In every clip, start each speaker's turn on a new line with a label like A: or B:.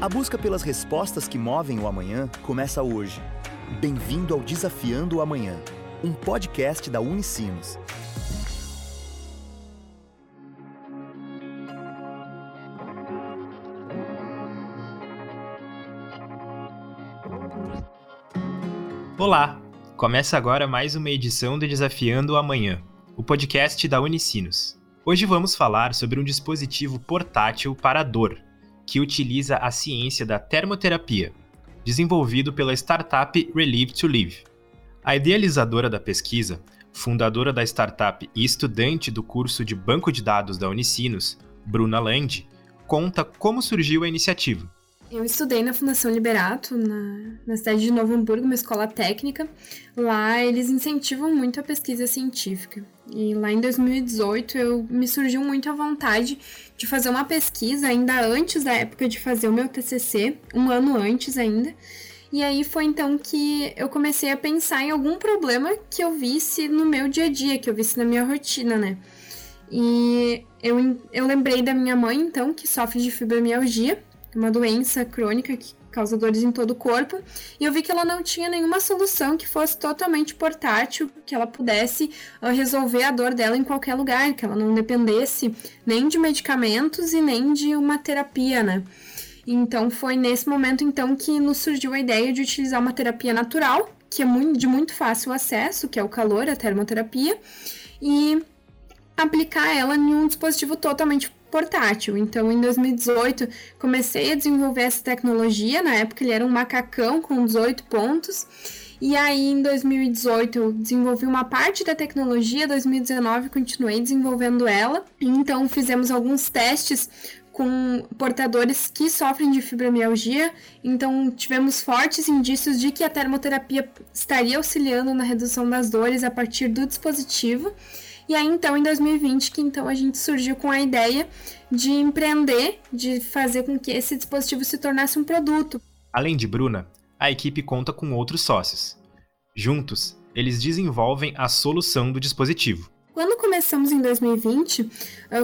A: A busca pelas respostas que movem o amanhã começa hoje. Bem-vindo ao Desafiando o Amanhã, um podcast da Unicinos.
B: Olá! Começa agora mais uma edição do Desafiando o Amanhã, o podcast da Unicinos. Hoje vamos falar sobre um dispositivo portátil para dor, que utiliza a ciência da termoterapia, desenvolvido pela startup Relieve to Live. A idealizadora da pesquisa, fundadora da startup e estudante do curso de banco de dados da Unicinos, Bruna Land, conta como surgiu a iniciativa.
C: Eu estudei na Fundação Liberato, na, na cidade de Novo Hamburgo, uma escola técnica. Lá eles incentivam muito a pesquisa científica. E lá em 2018 eu me surgiu muito a vontade de fazer uma pesquisa ainda antes da época de fazer o meu TCC, um ano antes ainda. E aí foi então que eu comecei a pensar em algum problema que eu visse no meu dia a dia, que eu visse na minha rotina, né? E eu, eu lembrei da minha mãe, então, que sofre de fibromialgia uma doença crônica que causa dores em todo o corpo, e eu vi que ela não tinha nenhuma solução que fosse totalmente portátil, que ela pudesse uh, resolver a dor dela em qualquer lugar, que ela não dependesse nem de medicamentos e nem de uma terapia, né? Então foi nesse momento então que nos surgiu a ideia de utilizar uma terapia natural, que é de muito fácil acesso, que é o calor, a termoterapia, e aplicar ela em um dispositivo totalmente portátil. Então, em 2018, comecei a desenvolver essa tecnologia. Na época, ele era um macacão com 18 pontos. E aí, em 2018, eu desenvolvi uma parte da tecnologia. 2019, continuei desenvolvendo ela. Então, fizemos alguns testes com portadores que sofrem de fibromialgia. Então, tivemos fortes indícios de que a termoterapia estaria auxiliando na redução das dores a partir do dispositivo. E aí, então, em 2020, que então a gente surgiu com a ideia de empreender, de fazer com que esse dispositivo se tornasse um produto.
B: Além de Bruna, a equipe conta com outros sócios. Juntos, eles desenvolvem a solução do dispositivo.
C: Quando começamos em 2020,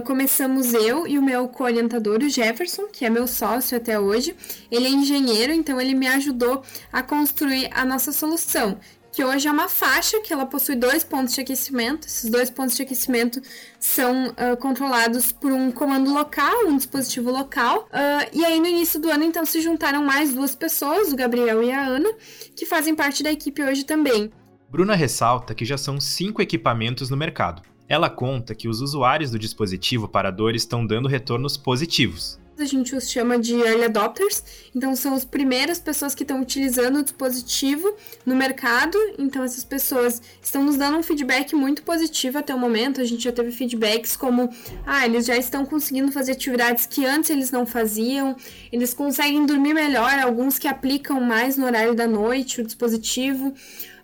C: começamos eu e o meu co-orientador, o Jefferson, que é meu sócio até hoje. Ele é engenheiro, então ele me ajudou a construir a nossa solução, que hoje é uma faixa que ela possui dois pontos de aquecimento. Esses dois pontos de aquecimento são uh, controlados por um comando local, um dispositivo local. Uh, e aí no início do ano então se juntaram mais duas pessoas, o Gabriel e a Ana, que fazem parte da equipe hoje também.
B: Bruna ressalta que já são cinco equipamentos no mercado. Ela conta que os usuários do dispositivo para dor estão dando retornos positivos
C: a gente os chama de early adopters, então são as primeiras pessoas que estão utilizando o dispositivo no mercado, então essas pessoas estão nos dando um feedback muito positivo até o momento, a gente já teve feedbacks como, ah, eles já estão conseguindo fazer atividades que antes eles não faziam, eles conseguem dormir melhor, alguns que aplicam mais no horário da noite o dispositivo,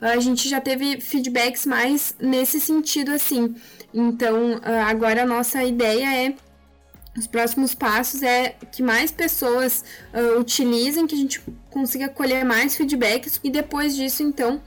C: a gente já teve feedbacks mais nesse sentido assim, então agora a nossa ideia é os próximos passos é que mais pessoas uh, utilizem, que a gente consiga colher mais feedbacks e depois disso, então,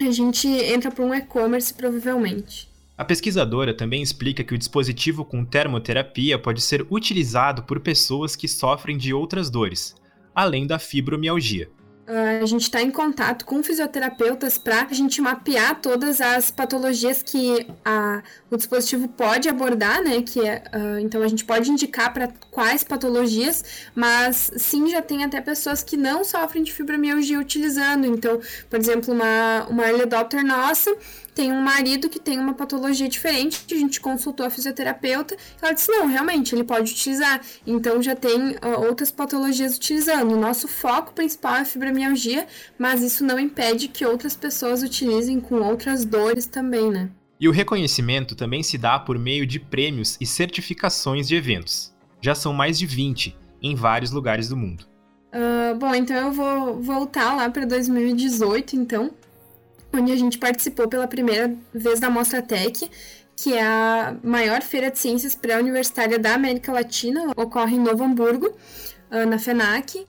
C: a gente entra para um e-commerce provavelmente.
B: A pesquisadora também explica que o dispositivo com termoterapia pode ser utilizado por pessoas que sofrem de outras dores, além da fibromialgia.
C: Uh, a gente está em contato com fisioterapeutas para a gente mapear todas as patologias que a, o dispositivo pode abordar, né? Que é, uh, então a gente pode indicar para quais patologias, mas sim já tem até pessoas que não sofrem de fibromialgia utilizando. Então, por exemplo, uma, uma early adopter nossa tem um marido que tem uma patologia diferente, a gente consultou a fisioterapeuta, ela disse, não, realmente, ele pode utilizar. Então já tem uh, outras patologias utilizando. O nosso foco principal é fibromialgia, mas isso não impede que outras pessoas utilizem com outras dores também, né?
B: E o reconhecimento também se dá por meio de prêmios e certificações de eventos. Já são mais de 20 em vários lugares do mundo.
C: Uh, bom, então eu vou voltar lá para 2018, então, onde a gente participou pela primeira vez da Mostra Tech, que é a maior feira de ciências pré-universitária da América Latina, ocorre em Novo Hamburgo, ah, na FENAC.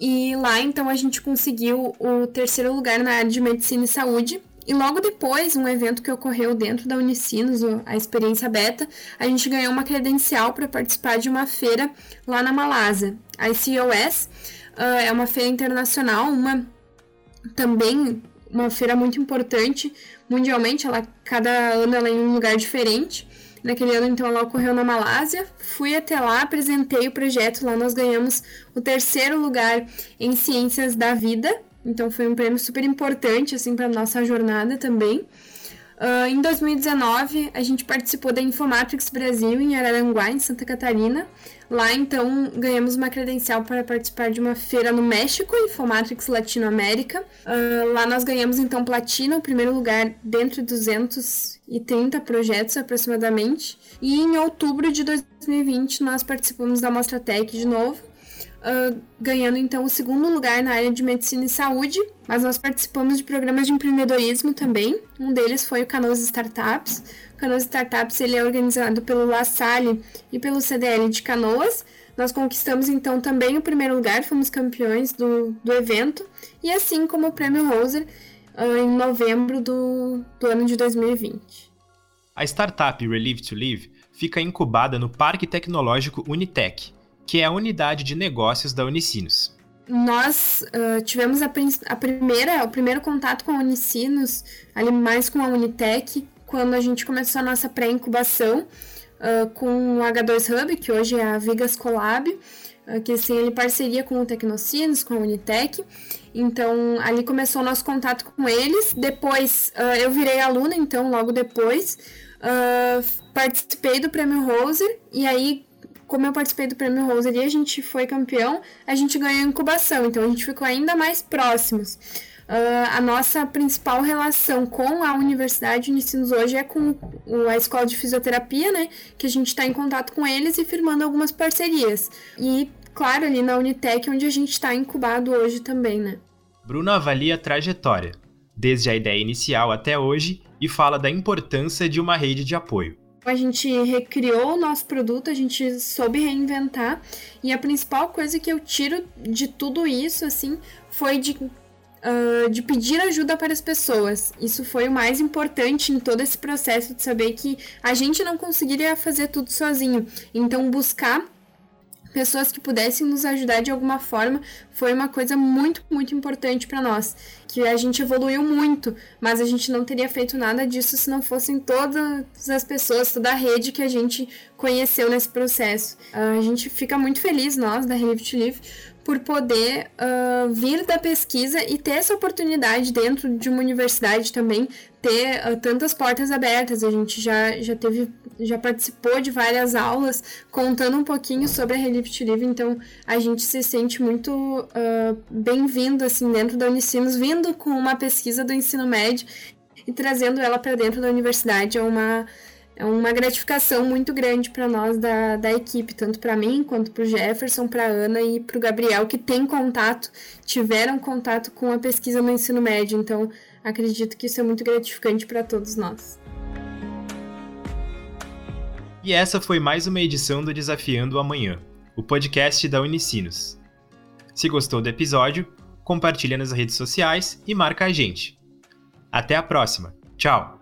C: E lá, então, a gente conseguiu o terceiro lugar na área de medicina e saúde. E logo depois, um evento que ocorreu dentro da Unicinos, a experiência beta, a gente ganhou uma credencial para participar de uma feira lá na Malásia. A ICOS uh, é uma feira internacional, uma também uma feira muito importante mundialmente, ela cada ano ela é em um lugar diferente. Naquele ano, então, ela ocorreu na Malásia. Fui até lá, apresentei o projeto. Lá nós ganhamos o terceiro lugar em Ciências da Vida. Então, foi um prêmio super importante, assim, para nossa jornada também. Uh, em 2019, a gente participou da Infomatrix Brasil em Araranguá, em Santa Catarina. Lá, então, ganhamos uma credencial para participar de uma feira no México, Infomatrix Latinoamérica. Uh, lá nós ganhamos, então, platina, o primeiro lugar dentro de 230 projetos aproximadamente. E em outubro de 2020, nós participamos da Mostra Tech de novo uh, ganhando então o segundo lugar na área de medicina e saúde, mas nós participamos de programas de empreendedorismo também. Um deles foi o Canoas Startups. O Canoas Startups ele é organizado pelo La Salle e pelo CDL de Canoas. Nós conquistamos então também o primeiro lugar, fomos campeões do, do evento, e assim como o Prêmio Roser uh, em novembro do, do ano de 2020.
B: A startup Relieve to Live fica incubada no Parque Tecnológico Unitec, que é a unidade de negócios da Unicinos.
C: Nós uh, tivemos a, a, primeira, o primeiro contato com a Unicinos, ali mais com a Unitec, quando a gente começou a nossa pré-incubação uh, com o H2 Hub, que hoje é a Vigas Collab, uh, que assim, ele parceria com o Tecnocinos, com a Unitec. Então, ali começou o nosso contato com eles. Depois, eu virei aluna, então, logo depois, participei do Prêmio Roser, e aí como eu participei do Prêmio Roser e a gente foi campeão, a gente ganhou incubação, então a gente ficou ainda mais próximos. Uh, a nossa principal relação com a Universidade de Unicinos hoje é com a Escola de Fisioterapia, né? Que a gente está em contato com eles e firmando algumas parcerias. E, claro, ali na Unitec, onde a gente está incubado hoje também, né?
B: Bruno avalia a trajetória, desde a ideia inicial até hoje, e fala da importância de uma rede de apoio.
C: A gente recriou o nosso produto, a gente soube reinventar. E a principal coisa que eu tiro de tudo isso, assim, foi de, uh, de pedir ajuda para as pessoas. Isso foi o mais importante em todo esse processo de saber que a gente não conseguiria fazer tudo sozinho. Então, buscar pessoas que pudessem nos ajudar de alguma forma foi uma coisa muito, muito importante para nós. Que a gente evoluiu muito, mas a gente não teria feito nada disso se não fossem todas as pessoas, toda a rede que a gente conheceu nesse processo. A gente fica muito feliz, nós, da Relive to Live, por poder uh, vir da pesquisa e ter essa oportunidade dentro de uma universidade também, ter uh, tantas portas abertas. A gente já, já teve, já participou de várias aulas contando um pouquinho sobre a Relift Livre, então a gente se sente muito uh, bem-vindo assim dentro da Unicinos, vindo com uma pesquisa do ensino médio e trazendo ela para dentro da universidade. É uma é uma gratificação muito grande para nós da, da equipe, tanto para mim quanto para o Jefferson, para Ana e para o Gabriel, que tem contato, tiveram contato com a pesquisa no ensino médio. Então, acredito que isso é muito gratificante para todos nós.
B: E essa foi mais uma edição do Desafiando Amanhã, o podcast da Unicinos. Se gostou do episódio, compartilha nas redes sociais e marca a gente. Até a próxima. Tchau!